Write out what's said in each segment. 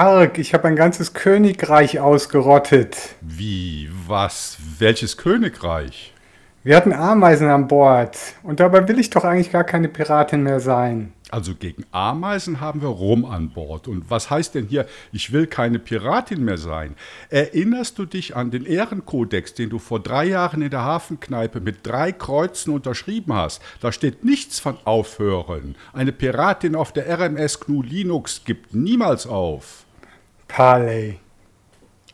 arg. Ich habe ein ganzes Königreich ausgerottet. Wie? Was? Welches Königreich? Wir hatten Ameisen an Bord. Und dabei will ich doch eigentlich gar keine Piratin mehr sein. Also gegen Ameisen haben wir Rum an Bord. Und was heißt denn hier, ich will keine Piratin mehr sein? Erinnerst du dich an den Ehrenkodex, den du vor drei Jahren in der Hafenkneipe mit drei Kreuzen unterschrieben hast? Da steht nichts von Aufhören. Eine Piratin auf der RMS GNU Linux gibt niemals auf. Parley.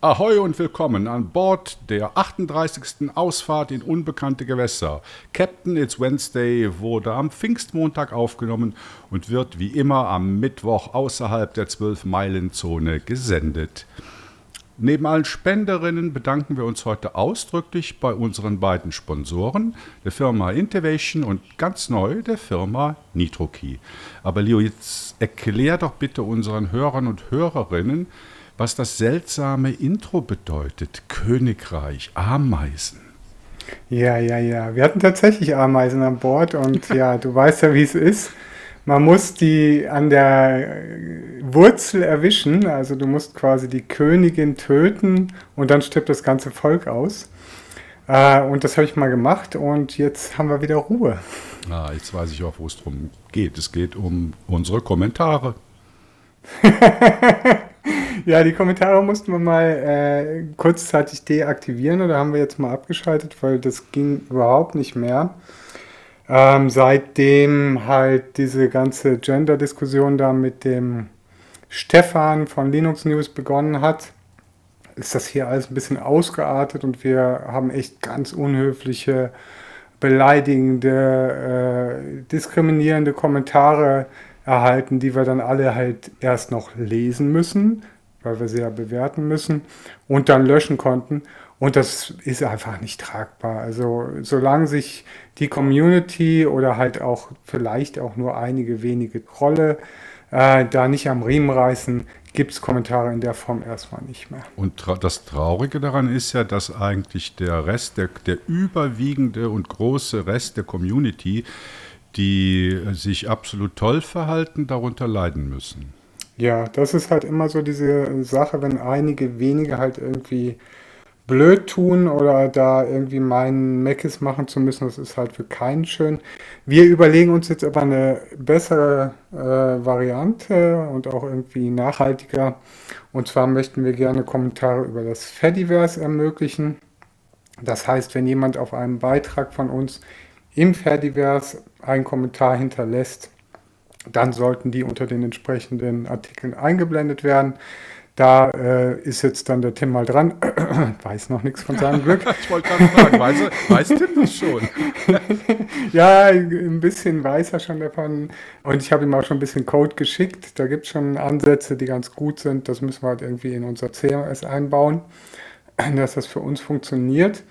Ahoi und willkommen an Bord der 38. Ausfahrt in unbekannte Gewässer. Captain It's Wednesday wurde am Pfingstmontag aufgenommen und wird wie immer am Mittwoch außerhalb der 12-Meilen-Zone gesendet. Neben allen Spenderinnen bedanken wir uns heute ausdrücklich bei unseren beiden Sponsoren, der Firma Intivation und ganz neu der Firma NitroKey. Aber Leo, jetzt erklär doch bitte unseren Hörern und Hörerinnen, was das seltsame Intro bedeutet. Königreich, Ameisen. Ja, ja, ja. Wir hatten tatsächlich Ameisen an Bord und ja, du weißt ja, wie es ist. Man muss die an der Wurzel erwischen, also du musst quasi die Königin töten und dann stirbt das ganze Volk aus. Äh, und das habe ich mal gemacht und jetzt haben wir wieder Ruhe. Ah, jetzt weiß ich auch, wo es drum geht. Es geht um unsere Kommentare. ja, die Kommentare mussten wir mal äh, kurzzeitig deaktivieren oder haben wir jetzt mal abgeschaltet, weil das ging überhaupt nicht mehr. Ähm, seitdem halt diese ganze Gender-Diskussion da mit dem Stefan von Linux News begonnen hat, ist das hier alles ein bisschen ausgeartet und wir haben echt ganz unhöfliche, beleidigende, äh, diskriminierende Kommentare erhalten, die wir dann alle halt erst noch lesen müssen, weil wir sie ja bewerten müssen und dann löschen konnten. Und das ist einfach nicht tragbar. Also solange sich die Community oder halt auch vielleicht auch nur einige wenige Trolle äh, da nicht am Riemen reißen, gibt es Kommentare in der Form erstmal nicht mehr. Und tra das Traurige daran ist ja, dass eigentlich der Rest, der, der überwiegende und große Rest der Community die sich absolut toll verhalten, darunter leiden müssen. Ja, das ist halt immer so diese Sache, wenn einige wenige halt irgendwie blöd tun oder da irgendwie meinen Meckes machen zu müssen, das ist halt für keinen schön. Wir überlegen uns jetzt aber eine bessere äh, Variante und auch irgendwie nachhaltiger. Und zwar möchten wir gerne Kommentare über das Fediverse ermöglichen. Das heißt, wenn jemand auf einem Beitrag von uns im Fediverse einen Kommentar hinterlässt, dann sollten die unter den entsprechenden Artikeln eingeblendet werden. Da äh, ist jetzt dann der Tim mal dran. weiß noch nichts von seinem Glück. ich wollte gerade fragen, weiß, weiß Tim das schon? ja, ein bisschen weiß er schon davon. Und ich habe ihm auch schon ein bisschen Code geschickt. Da gibt es schon Ansätze, die ganz gut sind. Das müssen wir halt irgendwie in unser CMS einbauen, dass das für uns funktioniert.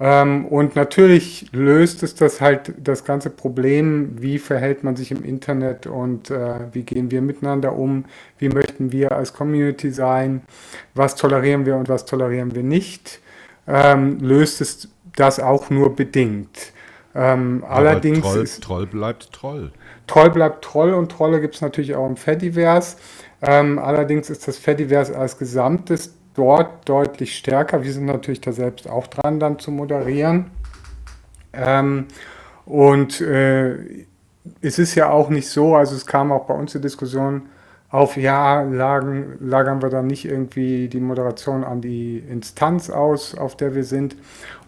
Ähm, und natürlich löst es das halt das ganze Problem, wie verhält man sich im Internet und äh, wie gehen wir miteinander um, wie möchten wir als Community sein, was tolerieren wir und was tolerieren wir nicht, ähm, löst es das auch nur bedingt. Ähm, allerdings Troll, ist, Troll bleibt Troll. Troll bleibt Troll und Trolle gibt es natürlich auch im Fediverse. Ähm, allerdings ist das Fediverse als Gesamtes dort deutlich stärker. Wir sind natürlich da selbst auch dran, dann zu moderieren. Ähm, und äh, es ist ja auch nicht so, also es kam auch bei uns die Diskussion auf, ja, lagen, lagern wir dann nicht irgendwie die Moderation an die Instanz aus, auf der wir sind.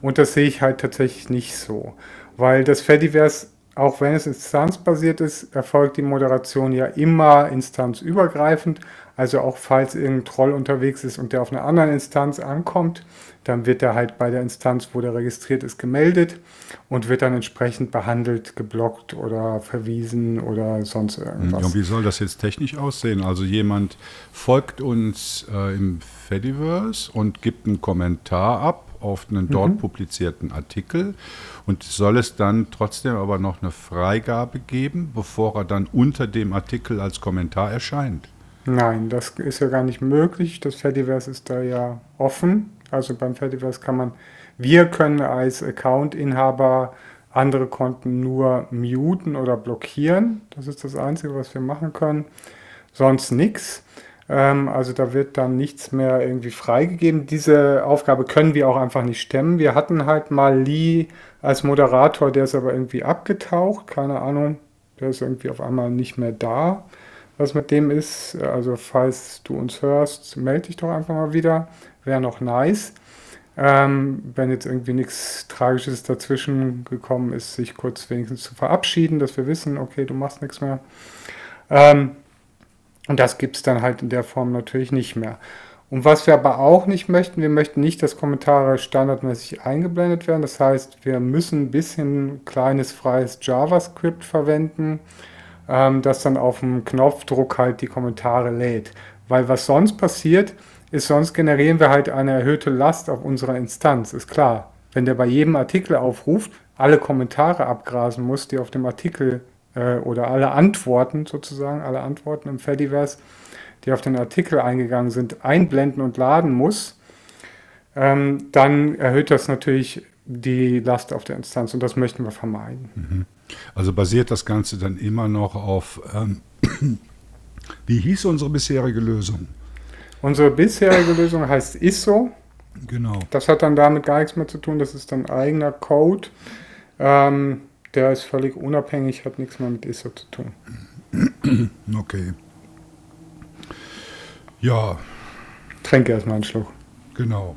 Und das sehe ich halt tatsächlich nicht so. Weil das Fediverse, auch wenn es instanzbasiert ist, erfolgt die Moderation ja immer instanzübergreifend. Also auch falls irgendein Troll unterwegs ist und der auf einer anderen Instanz ankommt, dann wird er halt bei der Instanz, wo der registriert ist, gemeldet und wird dann entsprechend behandelt, geblockt oder verwiesen oder sonst irgendwas. Und wie soll das jetzt technisch aussehen? Also jemand folgt uns äh, im Fediverse und gibt einen Kommentar ab auf einen dort mhm. publizierten Artikel und soll es dann trotzdem aber noch eine Freigabe geben, bevor er dann unter dem Artikel als Kommentar erscheint? Nein, das ist ja gar nicht möglich. Das Fediverse ist da ja offen. Also beim Fediverse kann man, wir können als Account-Inhaber andere Konten nur muten oder blockieren. Das ist das Einzige, was wir machen können. Sonst nichts. Ähm, also da wird dann nichts mehr irgendwie freigegeben. Diese Aufgabe können wir auch einfach nicht stemmen. Wir hatten halt mal Lee als Moderator, der ist aber irgendwie abgetaucht, keine Ahnung. Der ist irgendwie auf einmal nicht mehr da. Was mit dem ist, also falls du uns hörst, melde dich doch einfach mal wieder. Wäre noch nice. Ähm, wenn jetzt irgendwie nichts Tragisches dazwischen gekommen ist, sich kurz wenigstens zu verabschieden, dass wir wissen, okay, du machst nichts mehr. Ähm, und das gibt es dann halt in der Form natürlich nicht mehr. Und was wir aber auch nicht möchten, wir möchten nicht, dass Kommentare standardmäßig eingeblendet werden. Das heißt, wir müssen ein bisschen kleines freies JavaScript verwenden, ähm, das dann auf dem Knopfdruck halt die Kommentare lädt. Weil was sonst passiert, ist, sonst generieren wir halt eine erhöhte Last auf unserer Instanz, ist klar. Wenn der bei jedem Artikel aufruft, alle Kommentare abgrasen muss, die auf dem Artikel äh, oder alle Antworten sozusagen, alle Antworten im Fediverse, die auf den Artikel eingegangen sind, einblenden und laden muss, ähm, dann erhöht das natürlich die Last auf der Instanz und das möchten wir vermeiden. Mhm. Also basiert das Ganze dann immer noch auf, ähm, wie hieß unsere bisherige Lösung? Unsere bisherige Lösung heißt ISO. Genau. Das hat dann damit gar nichts mehr zu tun, das ist dann eigener Code. Ähm, der ist völlig unabhängig, hat nichts mehr mit ISO zu tun. Okay. Ja. Tränke erstmal einen Schluck. Genau.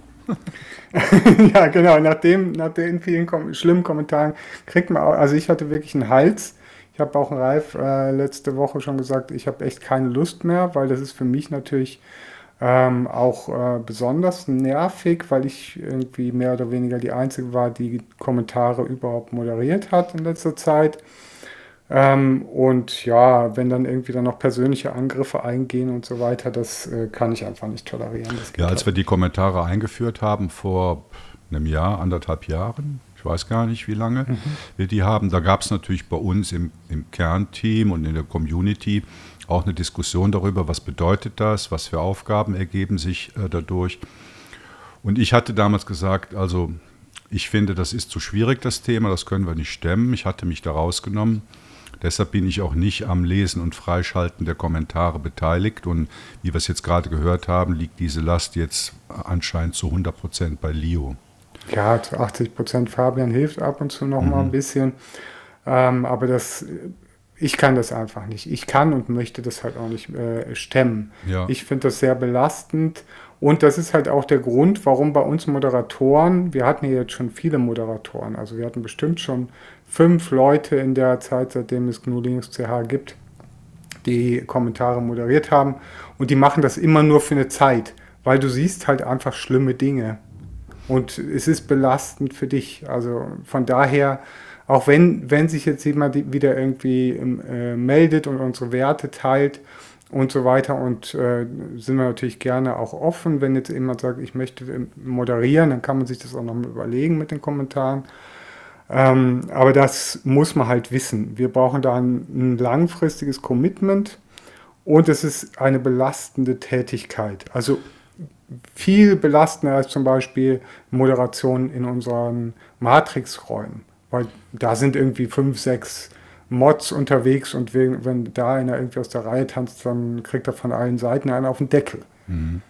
ja, genau. Nach, dem, nach den vielen kom schlimmen Kommentaren kriegt man auch, also ich hatte wirklich einen Hals. Ich habe auch Ralf äh, letzte Woche schon gesagt, ich habe echt keine Lust mehr, weil das ist für mich natürlich ähm, auch äh, besonders nervig, weil ich irgendwie mehr oder weniger die Einzige war, die Kommentare überhaupt moderiert hat in letzter Zeit. Ähm, und ja, wenn dann irgendwie dann noch persönliche Angriffe eingehen und so weiter, das äh, kann ich einfach nicht tolerieren. ja, als halt. wir die Kommentare eingeführt haben vor einem Jahr, anderthalb Jahren, ich weiß gar nicht wie lange, mhm. wir die haben, da gab es natürlich bei uns im, im Kernteam und in der Community auch eine Diskussion darüber, was bedeutet das, was für Aufgaben ergeben sich äh, dadurch. Und ich hatte damals gesagt, also ich finde, das ist zu schwierig, das Thema, das können wir nicht stemmen. Ich hatte mich da rausgenommen. Deshalb bin ich auch nicht am Lesen und Freischalten der Kommentare beteiligt. Und wie wir es jetzt gerade gehört haben, liegt diese Last jetzt anscheinend zu 100 Prozent bei Leo. Ja, zu 80 Prozent. Fabian hilft ab und zu noch mhm. mal ein bisschen. Ähm, aber das ich kann das einfach nicht. Ich kann und möchte das halt auch nicht äh, stemmen. Ja. Ich finde das sehr belastend und das ist halt auch der Grund, warum bei uns Moderatoren, wir hatten hier jetzt schon viele Moderatoren, also wir hatten bestimmt schon fünf Leute in der Zeit, seitdem es GNU Linux CH gibt, die Kommentare moderiert haben und die machen das immer nur für eine Zeit, weil du siehst halt einfach schlimme Dinge und es ist belastend für dich. Also von daher auch wenn, wenn sich jetzt jemand wieder irgendwie äh, meldet und unsere Werte teilt und so weiter und äh, sind wir natürlich gerne auch offen, wenn jetzt jemand sagt, ich möchte moderieren, dann kann man sich das auch noch mal überlegen mit den Kommentaren. Ähm, aber das muss man halt wissen. Wir brauchen da ein, ein langfristiges Commitment und es ist eine belastende Tätigkeit. Also viel belastender als zum Beispiel Moderation in unseren Matrix-Räumen. Weil da sind irgendwie fünf, sechs Mods unterwegs und wenn, wenn da einer irgendwie aus der Reihe tanzt, dann kriegt er von allen Seiten einen auf den Deckel. Mhm.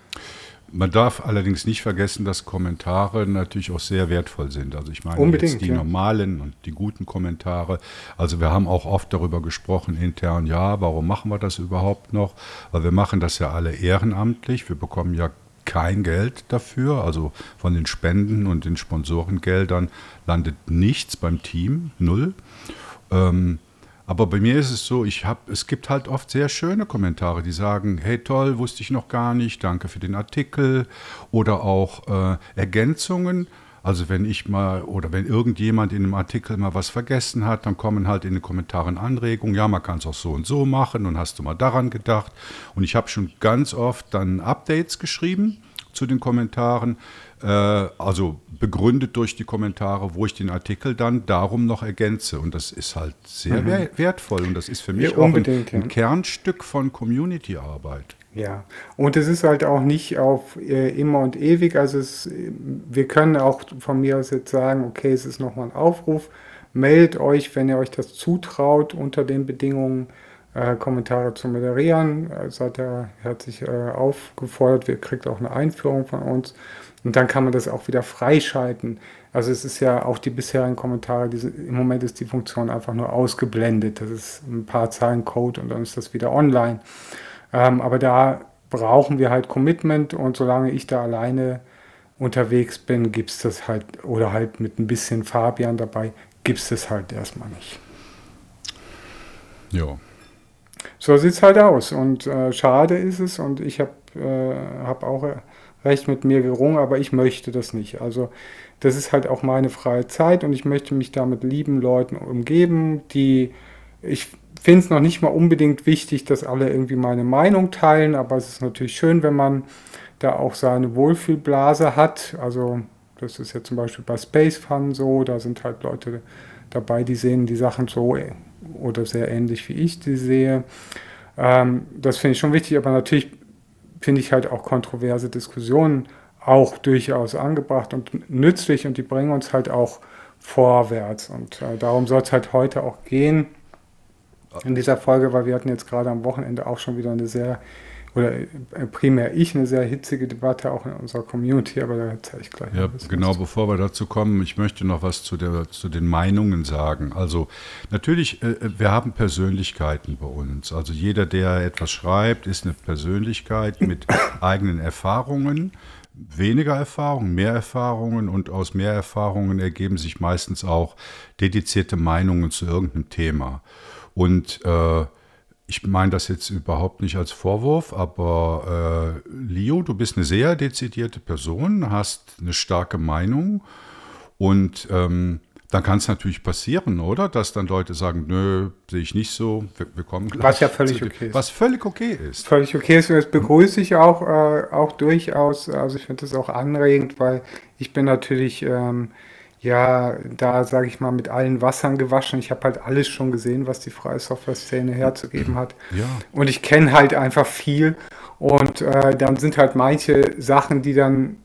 Man darf allerdings nicht vergessen, dass Kommentare natürlich auch sehr wertvoll sind. Also ich meine Unbedingt, jetzt die ja. normalen und die guten Kommentare. Also wir haben auch oft darüber gesprochen intern, ja, warum machen wir das überhaupt noch? Weil wir machen das ja alle ehrenamtlich. Wir bekommen ja kein Geld dafür. Also von den Spenden und den Sponsorengeldern landet nichts beim Team, null. Ähm, aber bei mir ist es so, ich hab, es gibt halt oft sehr schöne Kommentare, die sagen, hey toll, wusste ich noch gar nicht, danke für den Artikel. Oder auch äh, Ergänzungen. Also wenn ich mal oder wenn irgendjemand in einem Artikel mal was vergessen hat, dann kommen halt in den Kommentaren Anregungen, ja, man kann es auch so und so machen und hast du mal daran gedacht. Und ich habe schon ganz oft dann Updates geschrieben zu den Kommentaren, äh, also begründet durch die Kommentare, wo ich den Artikel dann darum noch ergänze. Und das ist halt sehr mhm. wertvoll und das ist für mich ja, auch ein, ein. Kernstück von Community-Arbeit. Ja, und es ist halt auch nicht auf äh, immer und ewig. Also es, wir können auch von mir aus jetzt sagen, okay, es ist nochmal ein Aufruf. Meldet euch, wenn ihr euch das zutraut unter den Bedingungen. Äh, Kommentare zu moderieren. Hat er hat sich äh, aufgefordert, wir kriegt auch eine Einführung von uns. Und dann kann man das auch wieder freischalten. Also es ist ja auch die bisherigen Kommentare, diese, im Moment ist die Funktion einfach nur ausgeblendet. Das ist ein paar Zeilen Code und dann ist das wieder online. Ähm, aber da brauchen wir halt Commitment und solange ich da alleine unterwegs bin, gibt es das halt, oder halt mit ein bisschen Fabian dabei, gibt es das halt erstmal nicht. Ja. So sieht es halt aus und äh, schade ist es und ich habe äh, hab auch recht mit mir gerungen, aber ich möchte das nicht. Also das ist halt auch meine freie Zeit und ich möchte mich da mit lieben Leuten umgeben, die ich finde es noch nicht mal unbedingt wichtig, dass alle irgendwie meine Meinung teilen, aber es ist natürlich schön, wenn man da auch seine Wohlfühlblase hat. Also das ist ja zum Beispiel bei Space Fun so, da sind halt Leute dabei, die sehen die Sachen so oder sehr ähnlich wie ich die sehe. Ähm, das finde ich schon wichtig, aber natürlich finde ich halt auch kontroverse Diskussionen auch durchaus angebracht und nützlich und die bringen uns halt auch vorwärts. Und äh, darum soll es halt heute auch gehen in dieser Folge, weil wir hatten jetzt gerade am Wochenende auch schon wieder eine sehr, oder äh, primär ich, eine sehr hitzige Debatte auch in unserer Community, aber da erzähle ich gleich. Ja, genau, bevor wir dazu kommen, ich möchte noch was zu, der, zu den Meinungen sagen. Also natürlich, äh, wir haben Persönlichkeiten bei uns. Also jeder, der etwas schreibt, ist eine Persönlichkeit mit eigenen Erfahrungen weniger Erfahrungen, mehr Erfahrungen und aus mehr Erfahrungen ergeben sich meistens auch dedizierte Meinungen zu irgendeinem Thema. Und äh, ich meine das jetzt überhaupt nicht als Vorwurf, aber äh, Leo, du bist eine sehr dezidierte Person, hast eine starke Meinung und ähm, dann kann es natürlich passieren, oder? Dass dann Leute sagen, nö, sehe ich nicht so, wir, wir kommen gleich. Was ja völlig okay ist. Was völlig okay ist. Völlig okay ist und das begrüße ich auch, äh, auch durchaus. Also ich finde das auch anregend, weil ich bin natürlich... Ähm, ja, da sage ich mal, mit allen Wassern gewaschen. Ich habe halt alles schon gesehen, was die freie Software-Szene herzugeben hat. Ja. Und ich kenne halt einfach viel. Und äh, dann sind halt manche Sachen, die dann,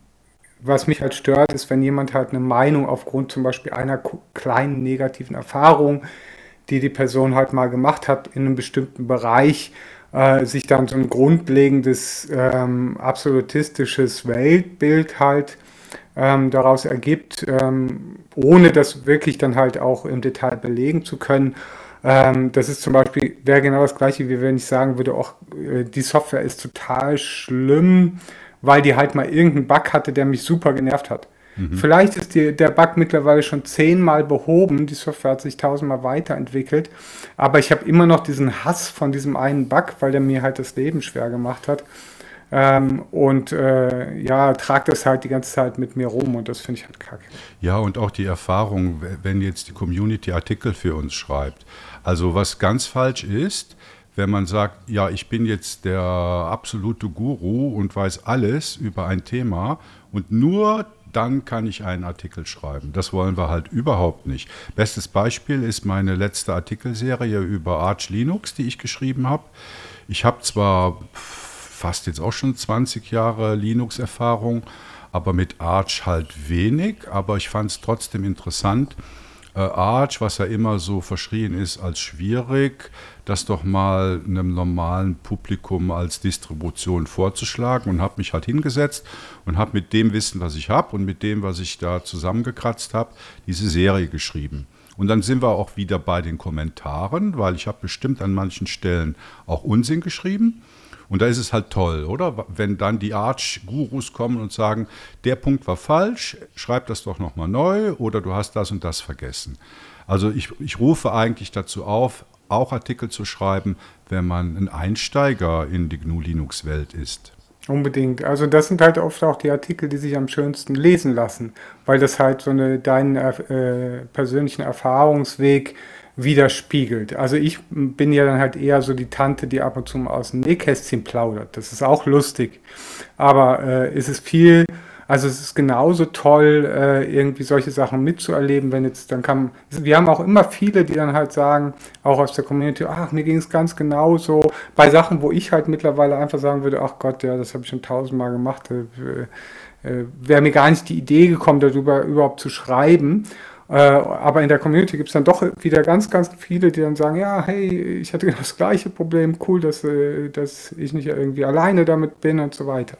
was mich halt stört, ist, wenn jemand halt eine Meinung aufgrund zum Beispiel einer kleinen negativen Erfahrung, die die Person halt mal gemacht hat in einem bestimmten Bereich, äh, sich dann so ein grundlegendes ähm, absolutistisches Weltbild halt ähm, daraus ergibt, ähm, ohne das wirklich dann halt auch im Detail belegen zu können. Ähm, das ist zum Beispiel, wäre genau das gleiche, wie wenn ich sagen würde, auch äh, die Software ist total schlimm, weil die halt mal irgendeinen Bug hatte, der mich super genervt hat. Mhm. Vielleicht ist die, der Bug mittlerweile schon zehnmal behoben, die Software hat sich tausendmal weiterentwickelt, aber ich habe immer noch diesen Hass von diesem einen Bug, weil der mir halt das Leben schwer gemacht hat. Ähm, und äh, ja, trage das halt die ganze Zeit mit mir rum und das finde ich halt kacke. Ja, und auch die Erfahrung, wenn jetzt die Community Artikel für uns schreibt. Also was ganz falsch ist, wenn man sagt, ja, ich bin jetzt der absolute Guru und weiß alles über ein Thema und nur dann kann ich einen Artikel schreiben. Das wollen wir halt überhaupt nicht. Bestes Beispiel ist meine letzte Artikelserie über Arch Linux, die ich geschrieben habe. Ich habe zwar fast jetzt auch schon 20 Jahre Linux-Erfahrung, aber mit Arch halt wenig. Aber ich fand es trotzdem interessant. Äh, Arch, was ja immer so verschrien ist als schwierig, das doch mal einem normalen Publikum als Distribution vorzuschlagen und habe mich halt hingesetzt und habe mit dem Wissen, was ich habe und mit dem, was ich da zusammengekratzt habe, diese Serie geschrieben. Und dann sind wir auch wieder bei den Kommentaren, weil ich habe bestimmt an manchen Stellen auch Unsinn geschrieben. Und da ist es halt toll, oder? Wenn dann die Arch-Gurus kommen und sagen, der Punkt war falsch, schreib das doch nochmal neu oder du hast das und das vergessen. Also ich, ich rufe eigentlich dazu auf, auch Artikel zu schreiben, wenn man ein Einsteiger in die GNU-Linux-Welt ist. Unbedingt. Also das sind halt oft auch die Artikel, die sich am schönsten lesen lassen, weil das halt so eine, deinen äh, persönlichen Erfahrungsweg widerspiegelt. Also ich bin ja dann halt eher so die Tante, die ab und zu mal aus dem Nähkästchen plaudert. Das ist auch lustig. Aber äh, ist es viel, also es ist genauso toll, äh, irgendwie solche Sachen mitzuerleben, wenn jetzt dann kann, wir haben auch immer viele, die dann halt sagen, auch aus der Community, ach, mir ging es ganz genauso, bei Sachen, wo ich halt mittlerweile einfach sagen würde, ach Gott, ja, das habe ich schon tausendmal gemacht, äh, äh, wäre mir gar nicht die Idee gekommen, darüber überhaupt zu schreiben. Äh, aber in der Community gibt es dann doch wieder ganz, ganz viele, die dann sagen, ja, hey, ich hatte das gleiche Problem, cool, dass, äh, dass ich nicht irgendwie alleine damit bin und so weiter.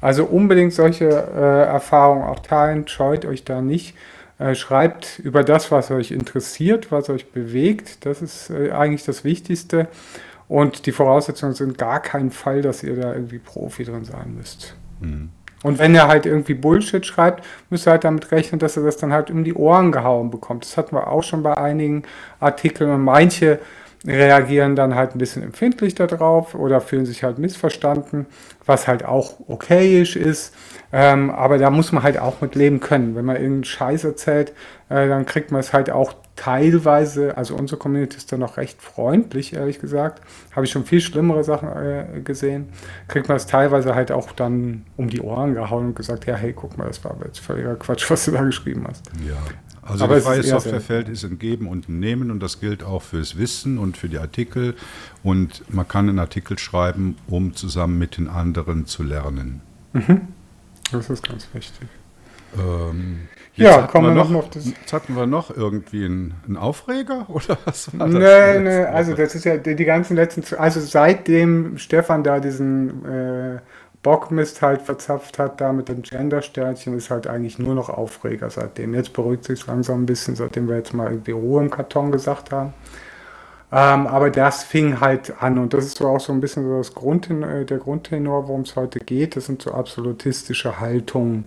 Also unbedingt solche äh, Erfahrungen auch teilen, scheut euch da nicht. Äh, schreibt über das, was euch interessiert, was euch bewegt. Das ist äh, eigentlich das Wichtigste. Und die Voraussetzungen sind gar kein Fall, dass ihr da irgendwie Profi drin sein müsst. Mhm. Und wenn er halt irgendwie Bullshit schreibt, müsst ihr halt damit rechnen, dass er das dann halt um die Ohren gehauen bekommt. Das hatten wir auch schon bei einigen Artikeln und manche reagieren dann halt ein bisschen empfindlich darauf oder fühlen sich halt missverstanden, was halt auch okayisch ist. Ähm, aber da muss man halt auch mit leben können. Wenn man irgendeinen Scheiß erzählt, äh, dann kriegt man es halt auch teilweise, also unsere Community ist da noch recht freundlich, ehrlich gesagt. Habe ich schon viel schlimmere Sachen äh, gesehen. Kriegt man es teilweise halt auch dann um die Ohren gehauen und gesagt, ja, hey, guck mal, das war jetzt völliger Quatsch, was du da geschrieben hast. Ja. Also Aber das freie Softwarefeld ist ein Geben und ein Nehmen und das gilt auch fürs Wissen und für die Artikel. Und man kann einen Artikel schreiben, um zusammen mit den anderen zu lernen. Mhm. Das ist ganz wichtig. Ähm, ja, kommen wir noch, noch das. Jetzt hatten wir noch irgendwie einen, einen Aufreger oder was war das? Nee, nee, also das ist ja die, die ganzen letzten, also seitdem Stefan da diesen äh, Bockmist halt verzapft hat, da mit dem Gender-Sternchen, ist halt eigentlich nur noch Aufreger seitdem. Jetzt beruhigt sich langsam ein bisschen, seitdem wir jetzt mal irgendwie Ruhe im Karton gesagt haben. Ähm, aber das fing halt an und das ist so auch so ein bisschen so das Grundten äh, der Grundtenor, worum es heute geht. Das sind so absolutistische Haltungen,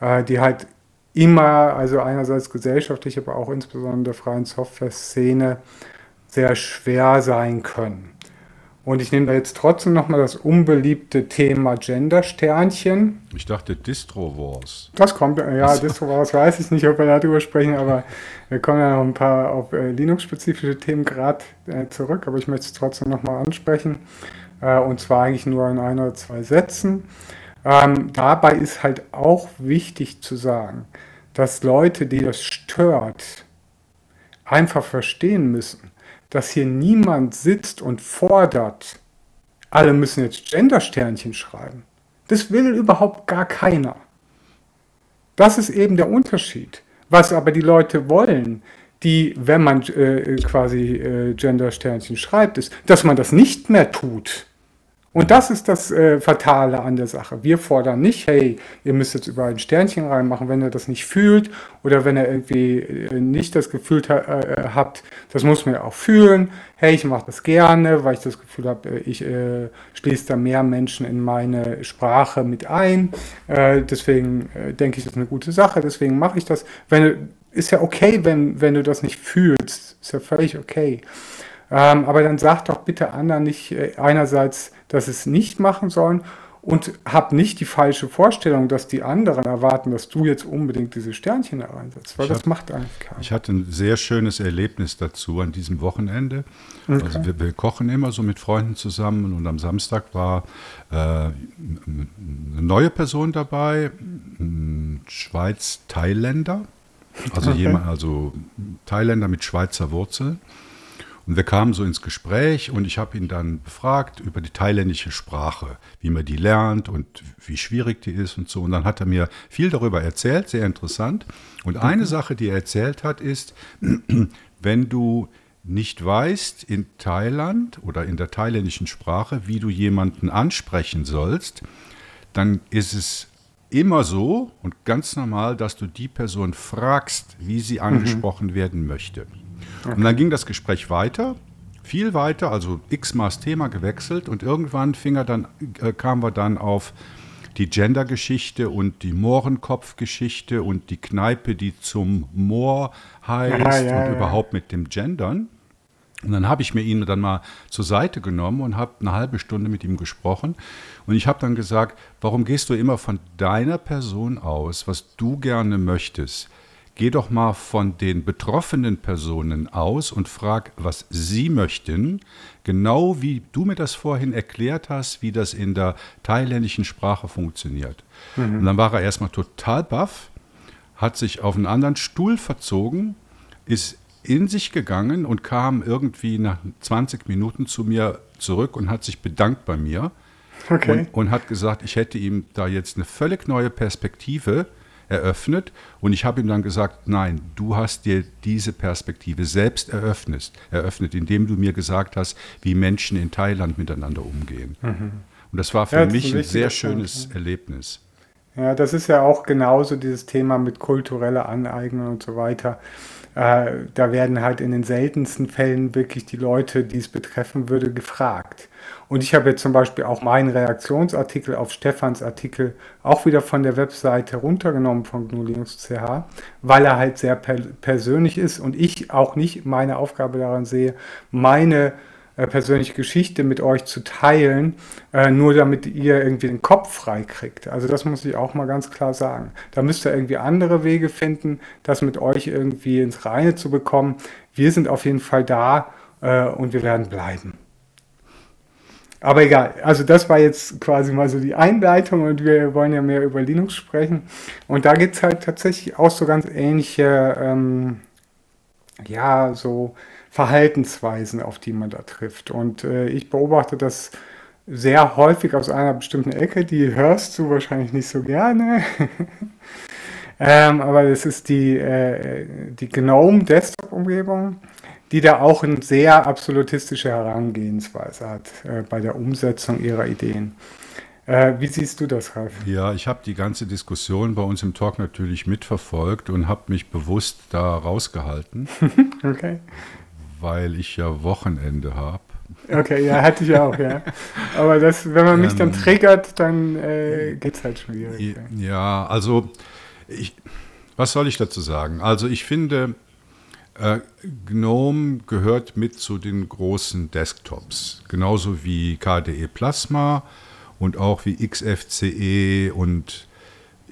äh, die halt immer, also einerseits gesellschaftlich, aber auch insbesondere in der freien Software-Szene sehr schwer sein können. Und ich nehme da jetzt trotzdem nochmal das unbeliebte Thema Gender-Sternchen. Ich dachte Distro Wars. Das kommt, ja, also. Distro Wars weiß ich nicht, ob wir darüber sprechen, aber wir kommen ja noch ein paar auf äh, Linux-spezifische Themen gerade äh, zurück, aber ich möchte es trotzdem nochmal ansprechen. Äh, und zwar eigentlich nur in ein oder zwei Sätzen. Ähm, dabei ist halt auch wichtig zu sagen, dass Leute, die das stört, einfach verstehen müssen, dass hier niemand sitzt und fordert, alle müssen jetzt Gender-Sternchen schreiben. Das will überhaupt gar keiner. Das ist eben der Unterschied. Was aber die Leute wollen, die, wenn man äh, quasi äh, Gender-Sternchen schreibt, ist, dass man das nicht mehr tut. Und das ist das äh, Fatale an der Sache. Wir fordern nicht, hey, ihr müsst jetzt überall ein Sternchen reinmachen, wenn ihr das nicht fühlt oder wenn ihr irgendwie äh, nicht das Gefühl ha äh, habt, das muss man ja auch fühlen. Hey, ich mache das gerne, weil ich das Gefühl habe, äh, ich äh, schließe da mehr Menschen in meine Sprache mit ein. Äh, deswegen denke ich, das ist eine gute Sache, deswegen mache ich das. Wenn, ist ja okay, wenn, wenn du das nicht fühlst. Ist ja völlig okay. Ähm, aber dann sag doch bitte anderen nicht äh, einerseits, dass sie es nicht machen sollen und hab nicht die falsche Vorstellung, dass die anderen erwarten, dass du jetzt unbedingt diese Sternchen da reinsetzt, weil ich das hat, macht eigentlich keiner. Ich hatte ein sehr schönes Erlebnis dazu an diesem Wochenende. Okay. Also wir, wir, kochen immer so mit Freunden zusammen und am Samstag war äh, eine neue Person dabei, ein Schweiz-Thailänder, also okay. jemand, also Thailänder mit Schweizer Wurzeln. Und wir kamen so ins Gespräch und ich habe ihn dann befragt über die thailändische Sprache, wie man die lernt und wie schwierig die ist und so. Und dann hat er mir viel darüber erzählt, sehr interessant. Und eine mhm. Sache, die er erzählt hat, ist, wenn du nicht weißt in Thailand oder in der thailändischen Sprache, wie du jemanden ansprechen sollst, dann ist es immer so und ganz normal, dass du die Person fragst, wie sie mhm. angesprochen mhm. werden möchte. Okay. Und dann ging das Gespräch weiter, viel weiter, also x-mal das Thema gewechselt und irgendwann fing er dann, äh, kamen wir dann auf die Gender-Geschichte und die Mohrenkopf-Geschichte und die Kneipe, die zum Moor heißt ja, ja, und ja. überhaupt mit dem Gendern. Und dann habe ich mir ihn dann mal zur Seite genommen und habe eine halbe Stunde mit ihm gesprochen. Und ich habe dann gesagt, warum gehst du immer von deiner Person aus, was du gerne möchtest? Geh doch mal von den betroffenen Personen aus und frag, was sie möchten, genau wie du mir das vorhin erklärt hast, wie das in der thailändischen Sprache funktioniert. Mhm. Und dann war er erstmal total baff, hat sich auf einen anderen Stuhl verzogen, ist in sich gegangen und kam irgendwie nach 20 Minuten zu mir zurück und hat sich bedankt bei mir okay. und, und hat gesagt, ich hätte ihm da jetzt eine völlig neue Perspektive eröffnet und ich habe ihm dann gesagt, nein, du hast dir diese Perspektive selbst eröffnet, eröffnet, indem du mir gesagt hast, wie Menschen in Thailand miteinander umgehen. Mhm. Und das war für ja, mich ein, sehr schönes Punkt, Erlebnis. Ja, das ist ja auch genauso dieses Thema mit kultureller Aneignung und so weiter. Äh, da werden halt in den seltensten Fällen wirklich die Leute, die es betreffen würde, gefragt. Und ich habe jetzt zum Beispiel auch meinen Reaktionsartikel auf Stefans Artikel auch wieder von der Webseite runtergenommen von GNU Linux CH, weil er halt sehr per persönlich ist und ich auch nicht meine Aufgabe daran sehe, meine persönliche Geschichte mit euch zu teilen, äh, nur damit ihr irgendwie den Kopf frei kriegt. Also das muss ich auch mal ganz klar sagen. Da müsst ihr irgendwie andere Wege finden, das mit euch irgendwie ins Reine zu bekommen. Wir sind auf jeden Fall da äh, und wir werden bleiben. Aber egal, also das war jetzt quasi mal so die Einleitung und wir wollen ja mehr über Linux sprechen. Und da gibt es halt tatsächlich auch so ganz ähnliche, ähm, ja, so Verhaltensweisen, auf die man da trifft. Und äh, ich beobachte das sehr häufig aus einer bestimmten Ecke, die hörst du wahrscheinlich nicht so gerne. ähm, aber das ist die, äh, die GNOME Desktop-Umgebung, die da auch eine sehr absolutistische Herangehensweise hat äh, bei der Umsetzung ihrer Ideen. Äh, wie siehst du das, Ralf? Ja, ich habe die ganze Diskussion bei uns im Talk natürlich mitverfolgt und habe mich bewusst da rausgehalten. okay weil ich ja Wochenende habe. Okay, ja, hatte ich auch, ja. Aber das, wenn man mich ähm, dann triggert, dann äh, geht es halt schwierig. Ja, also ich, was soll ich dazu sagen? Also ich finde, äh, GNOME gehört mit zu den großen Desktops, genauso wie KDE Plasma und auch wie XFCE und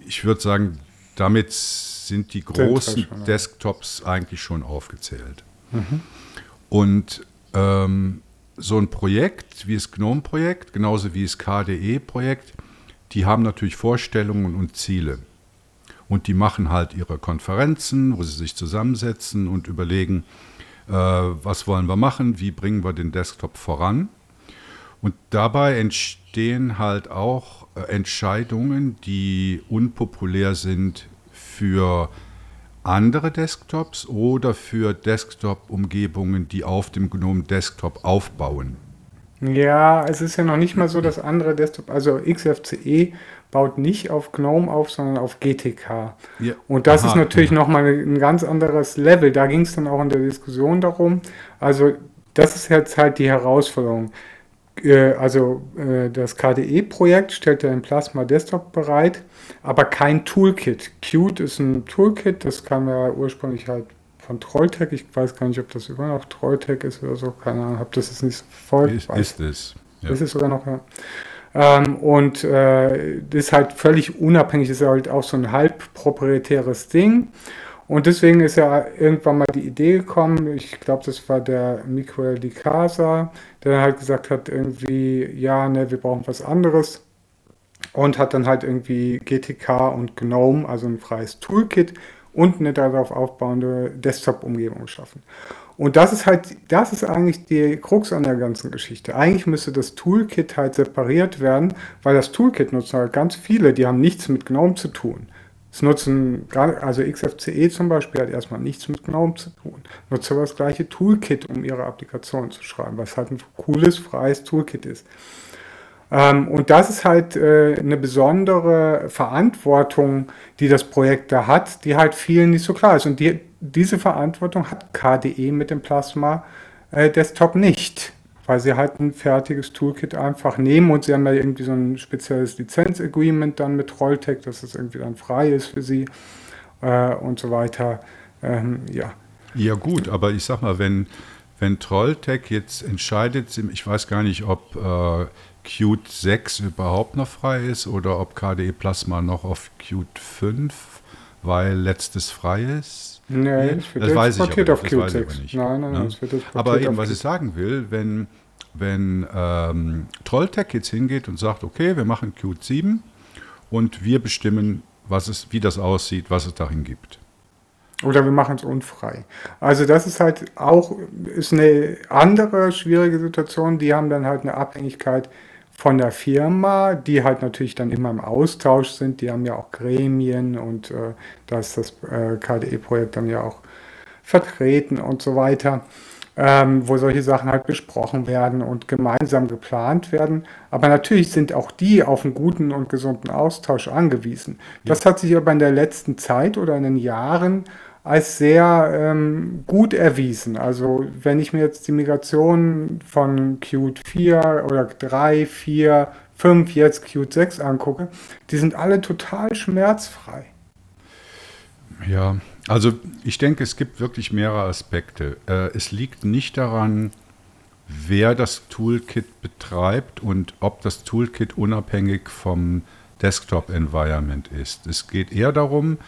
ich würde sagen, damit sind die großen Desktops eigentlich schon aufgezählt. Mhm. Und ähm, so ein Projekt wie das GNOME-Projekt, genauso wie das KDE-Projekt, die haben natürlich Vorstellungen und Ziele. Und die machen halt ihre Konferenzen, wo sie sich zusammensetzen und überlegen, äh, was wollen wir machen, wie bringen wir den Desktop voran. Und dabei entstehen halt auch äh, Entscheidungen, die unpopulär sind für andere Desktops oder für Desktop-Umgebungen, die auf dem GNOME Desktop aufbauen? Ja, es ist ja noch nicht mal so, dass andere Desktop, also XFCE baut nicht auf GNOME auf, sondern auf GTK. Ja. Und das Aha, ist natürlich ja. nochmal ein ganz anderes Level. Da ging es dann auch in der Diskussion darum. Also das ist jetzt halt die Herausforderung. Äh, also äh, das KDE-Projekt stellt ja den Plasma Desktop bereit, aber kein Toolkit. Qt ist ein Toolkit, das kam ja ursprünglich halt von Trolltech. Ich weiß gar nicht, ob das immer noch Trolltech ist oder so. Keine Ahnung, habe das jetzt nicht verfolgt. Ist, ist es. Ja. Ist es sogar noch, ja. Ähm, und äh, das ist halt völlig unabhängig, ist halt auch so ein halb proprietäres Ding. Und deswegen ist ja irgendwann mal die Idee gekommen, ich glaube, das war der Miguel Di Casa, der halt gesagt hat, irgendwie, ja, ne, wir brauchen was anderes. Und hat dann halt irgendwie GTK und GNOME, also ein freies Toolkit und eine darauf aufbauende Desktop-Umgebung geschaffen. Und das ist halt, das ist eigentlich die Krux an der ganzen Geschichte. Eigentlich müsste das Toolkit halt separiert werden, weil das Toolkit nutzen halt ganz viele, die haben nichts mit GNOME zu tun. Es nutzen, also XFCE zum Beispiel hat erstmal nichts mit GNOME zu tun. Nutzt aber das gleiche Toolkit, um ihre Applikation zu schreiben, was halt ein cooles, freies Toolkit ist. Ähm, und das ist halt äh, eine besondere Verantwortung, die das Projekt da hat, die halt vielen nicht so klar ist. Und die, diese Verantwortung hat KDE mit dem Plasma äh, Desktop nicht weil sie halt ein fertiges Toolkit einfach nehmen und sie haben ja irgendwie so ein spezielles Lizenz-Agreement dann mit Trolltech, dass es irgendwie dann frei ist für sie äh, und so weiter. Ähm, ja. Ja gut, aber ich sag mal, wenn, wenn Trolltech jetzt entscheidet, ich weiß gar nicht, ob äh, Qt 6 überhaupt noch frei ist oder ob KDE Plasma noch auf Qt 5, weil letztes frei ist. Nee, das, das weiß ich aber, auf das weiß ich. Nein, nein, ne? wird jetzt Aber eben, was ich sagen will, wenn, wenn ähm, Trolltech jetzt hingeht und sagt, okay, wir machen Qt 7 und wir bestimmen, was es, wie das aussieht, was es darin gibt. Oder wir machen es unfrei. Also das ist halt auch ist eine andere schwierige Situation. Die haben dann halt eine Abhängigkeit von der Firma, die halt natürlich dann immer im Austausch sind. Die haben ja auch Gremien und äh, da ist das äh, KDE-Projekt dann ja auch vertreten und so weiter ähm, wo solche Sachen halt besprochen werden und gemeinsam geplant werden. Aber natürlich sind auch die auf einen guten und gesunden Austausch angewiesen. Das hat sich aber in der letzten Zeit oder in den Jahren als sehr ähm, gut erwiesen. Also wenn ich mir jetzt die Migration von Qt 4 oder 3, 4, 5, jetzt Qt 6 angucke, die sind alle total schmerzfrei. Ja, also ich denke, es gibt wirklich mehrere Aspekte. Äh, es liegt nicht daran, wer das Toolkit betreibt und ob das Toolkit unabhängig vom Desktop-Environment ist. Es geht eher darum,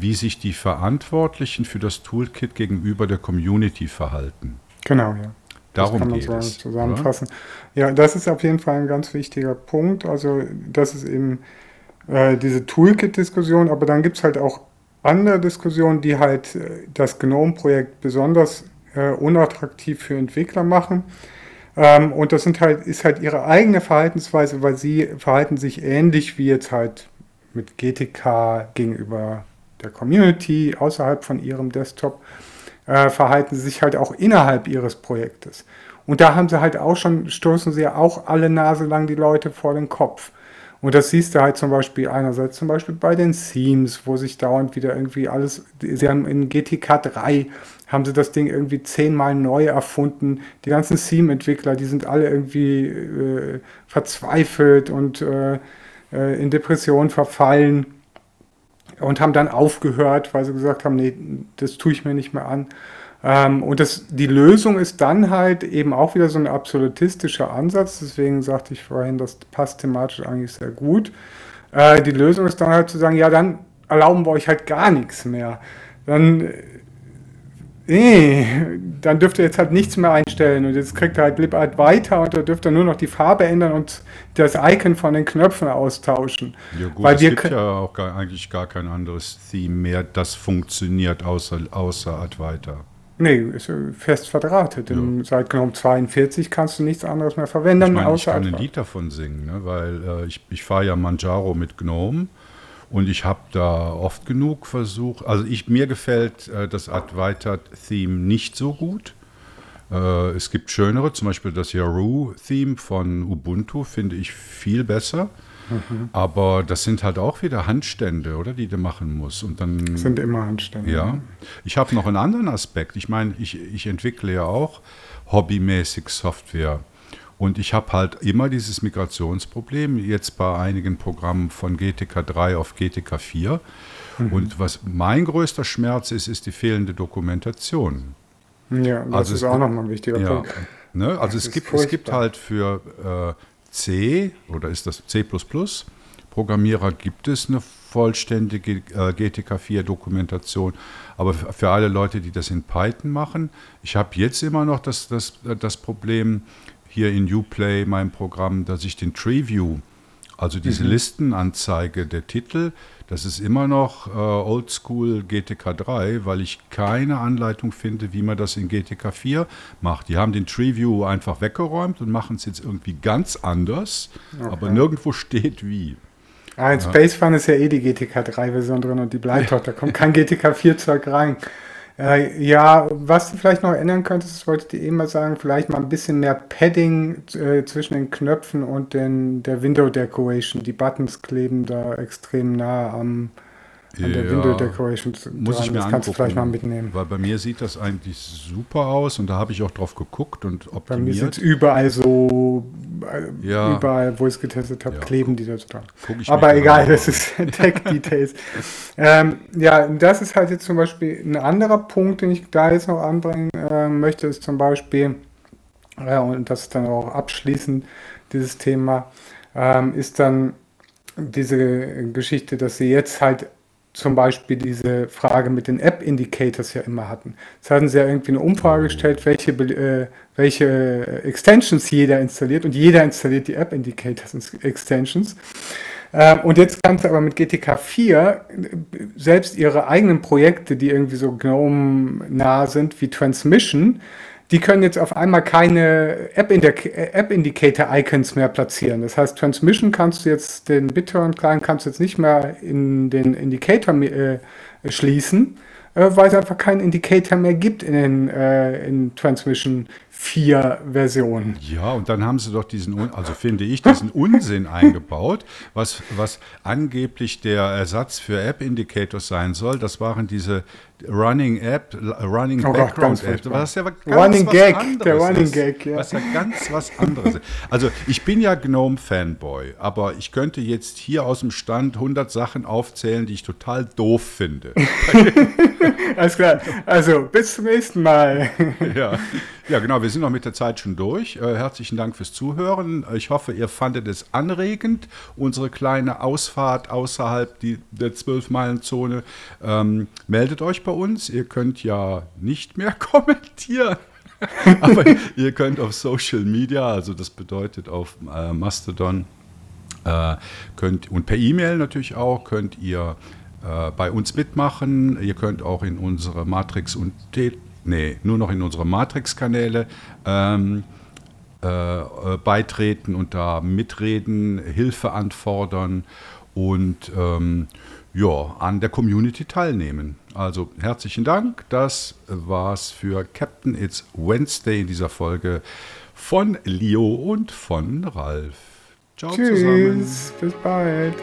wie sich die Verantwortlichen für das Toolkit gegenüber der Community verhalten. Genau, ja. Darum das kann man geht so es. zusammenfassen. Ja, das ist auf jeden Fall ein ganz wichtiger Punkt. Also das ist eben äh, diese Toolkit-Diskussion, aber dann gibt es halt auch andere Diskussionen, die halt äh, das GNOME-Projekt besonders äh, unattraktiv für Entwickler machen. Ähm, und das sind halt, ist halt ihre eigene Verhaltensweise, weil sie verhalten sich ähnlich wie jetzt halt mit GTK gegenüber der Community außerhalb von ihrem Desktop, äh, verhalten sie sich halt auch innerhalb ihres Projektes. Und da haben sie halt auch schon, stoßen sie ja auch alle Nase lang die Leute vor den Kopf. Und das siehst du halt zum Beispiel einerseits zum Beispiel bei den Themes, wo sich dauernd wieder irgendwie alles, sie haben in GTK 3 haben sie das Ding irgendwie zehnmal neu erfunden. Die ganzen Theme-Entwickler, die sind alle irgendwie äh, verzweifelt und äh, äh, in Depression verfallen und haben dann aufgehört, weil sie gesagt haben, nee, das tue ich mir nicht mehr an. Ähm, und das, die Lösung ist dann halt eben auch wieder so ein absolutistischer Ansatz. Deswegen sagte ich vorhin, das passt thematisch eigentlich sehr gut. Äh, die Lösung ist dann halt zu sagen, ja, dann erlauben wir euch halt gar nichts mehr. Dann, nee, dann dürft ihr jetzt halt nichts mehr einstellen und jetzt kriegt ihr halt LibArt weiter und da dürft ihr nur noch die Farbe ändern und das Icon von den Knöpfen austauschen. Ja gut, Weil es wir gibt ja auch gar, eigentlich gar kein anderes Theme mehr, das funktioniert außer, außer Advaita. Nee, ist fest verdrahtet. Im, Seit GNOME 42 kannst du nichts anderes mehr verwenden, Ich meine, ich kann ein Advaita. Lied davon singen, ne? weil äh, ich, ich fahre ja Manjaro mit Gnome und ich habe da oft genug versucht, also ich, mir gefällt äh, das Advaita-Theme nicht so gut. Äh, es gibt schönere, zum Beispiel das Yaru-Theme von Ubuntu finde ich viel besser. Mhm. Aber das sind halt auch wieder Handstände, oder, die du machen musst. Und dann Sind immer Handstände. ja, ich habe noch einen anderen Aspekt. Ich meine, ich, ich entwickle ja auch hobbymäßig Software. Und ich habe halt immer dieses Migrationsproblem, jetzt bei einigen Programmen von GTK 3 auf GTK 4. Und was mein größter Schmerz ist, ist die fehlende Dokumentation. Ja, das Also ist es auch nochmal ein wichtiger Ja, Punkt. ne? Also Das es gibt, es gibt halt für äh, C oder ist das C++ Programmierer gibt es eine vollständige äh, GTK4 Dokumentation, aber f- für alle Leute, die das in Python machen, ich habe jetzt immer noch das, das, das Problem hier in Uplay, meinem Programm, dass ich den Treeview, also diese Listenanzeige der Titel, das ist immer noch äh, Oldschool GTK 3, weil ich keine Anleitung finde, wie man das in GTK 4 macht. Die haben den Treeview einfach weggeräumt und machen es jetzt irgendwie ganz anders, aber nirgendwo steht wie. Ah, in Space Fun ist ja eh die GTK 3-Version drin und die bleibt doch. Da kommt kein GTK 4-Zeug rein. Äh, ja, was du vielleicht noch ändern könntest, wollte ich dir eben mal sagen, vielleicht mal ein bisschen mehr Padding äh, zwischen den Knöpfen und den, der Window Decoration. Die Buttons kleben da extrem nah am, an der Ja, Window Decoration Muss dran. ich mir Das kannst du vielleicht mal mitnehmen. Weil bei mir sieht das eigentlich super aus und da habe ich auch drauf geguckt und Bei mir sind optimiert. überall so, äh, Ja. überall, wo ich es getestet habe, Ja. kleben die da dran. Guck ich mir Aber genau egal, das ist Tech-Details. ähm, ja, das ist halt jetzt zum Beispiel ein anderer Punkt, den ich da jetzt noch anbringen äh, möchte, ist zum Beispiel, äh, und das ist dann auch abschließend dieses Thema, ähm, ist dann diese Geschichte, dass sie jetzt halt zum Beispiel diese Frage mit den App-Indicators ja immer hatten. Es hatten sie ja irgendwie eine Umfrage gestellt, welche, äh, welche Extensions jeder installiert und jeder installiert die App-Indicators-Extensions. Ähm, und jetzt kannst du aber mit GTK 4 selbst ihre eigenen Projekte, die irgendwie so GNOME-nah sind, wie Transmission, die können jetzt auf einmal keine App-Indicator-Icons mehr platzieren. Das heißt, Transmission kannst du jetzt, den BitTorrent-Client kannst du jetzt nicht mehr in den Indicator äh, schließen, äh, weil es einfach keinen Indicator mehr gibt in, den, äh, in Transmission 4 Versionen. Ja, und dann haben sie doch diesen, also finde ich, diesen Unsinn eingebaut, was, was angeblich der Ersatz für App-Indicators sein soll. Das waren diese Running App, Running oh Background App, was ja ganz Running was Gag, anderes der Running ist, Gag, ja. Was ja ganz was anderes ist. Also ich bin ja Gnome Fanboy, aber ich könnte jetzt hier aus dem Stand 100 Sachen aufzählen, die ich total doof finde. Alles klar. Also bis zum nächsten Mal. ja. ja, genau. Wir sind noch mit der Zeit schon durch. Äh, herzlichen Dank fürs Zuhören. Ich hoffe, ihr fandet es anregend, unsere kleine Ausfahrt außerhalb die, der 12-Meilen-Zone. Ähm, meldet euch bei uns. Ihr könnt ja nicht mehr kommentieren. Aber ihr könnt auf Social Media, also das bedeutet auf äh, Mastodon, äh, könnt und per E-Mail natürlich auch, könnt ihr äh, bei uns mitmachen. Ihr könnt auch in unsere Matrix und nee, nur noch in unsere Matrix-Kanäle ähm, äh, beitreten und da mitreden, Hilfe anfordern und ähm, ja, an der Community teilnehmen. Also herzlichen Dank. Das war's für Captain It's Wednesday in dieser Folge von Leo und von Ralf. Ciao Tschüss, zusammen. Bis bald.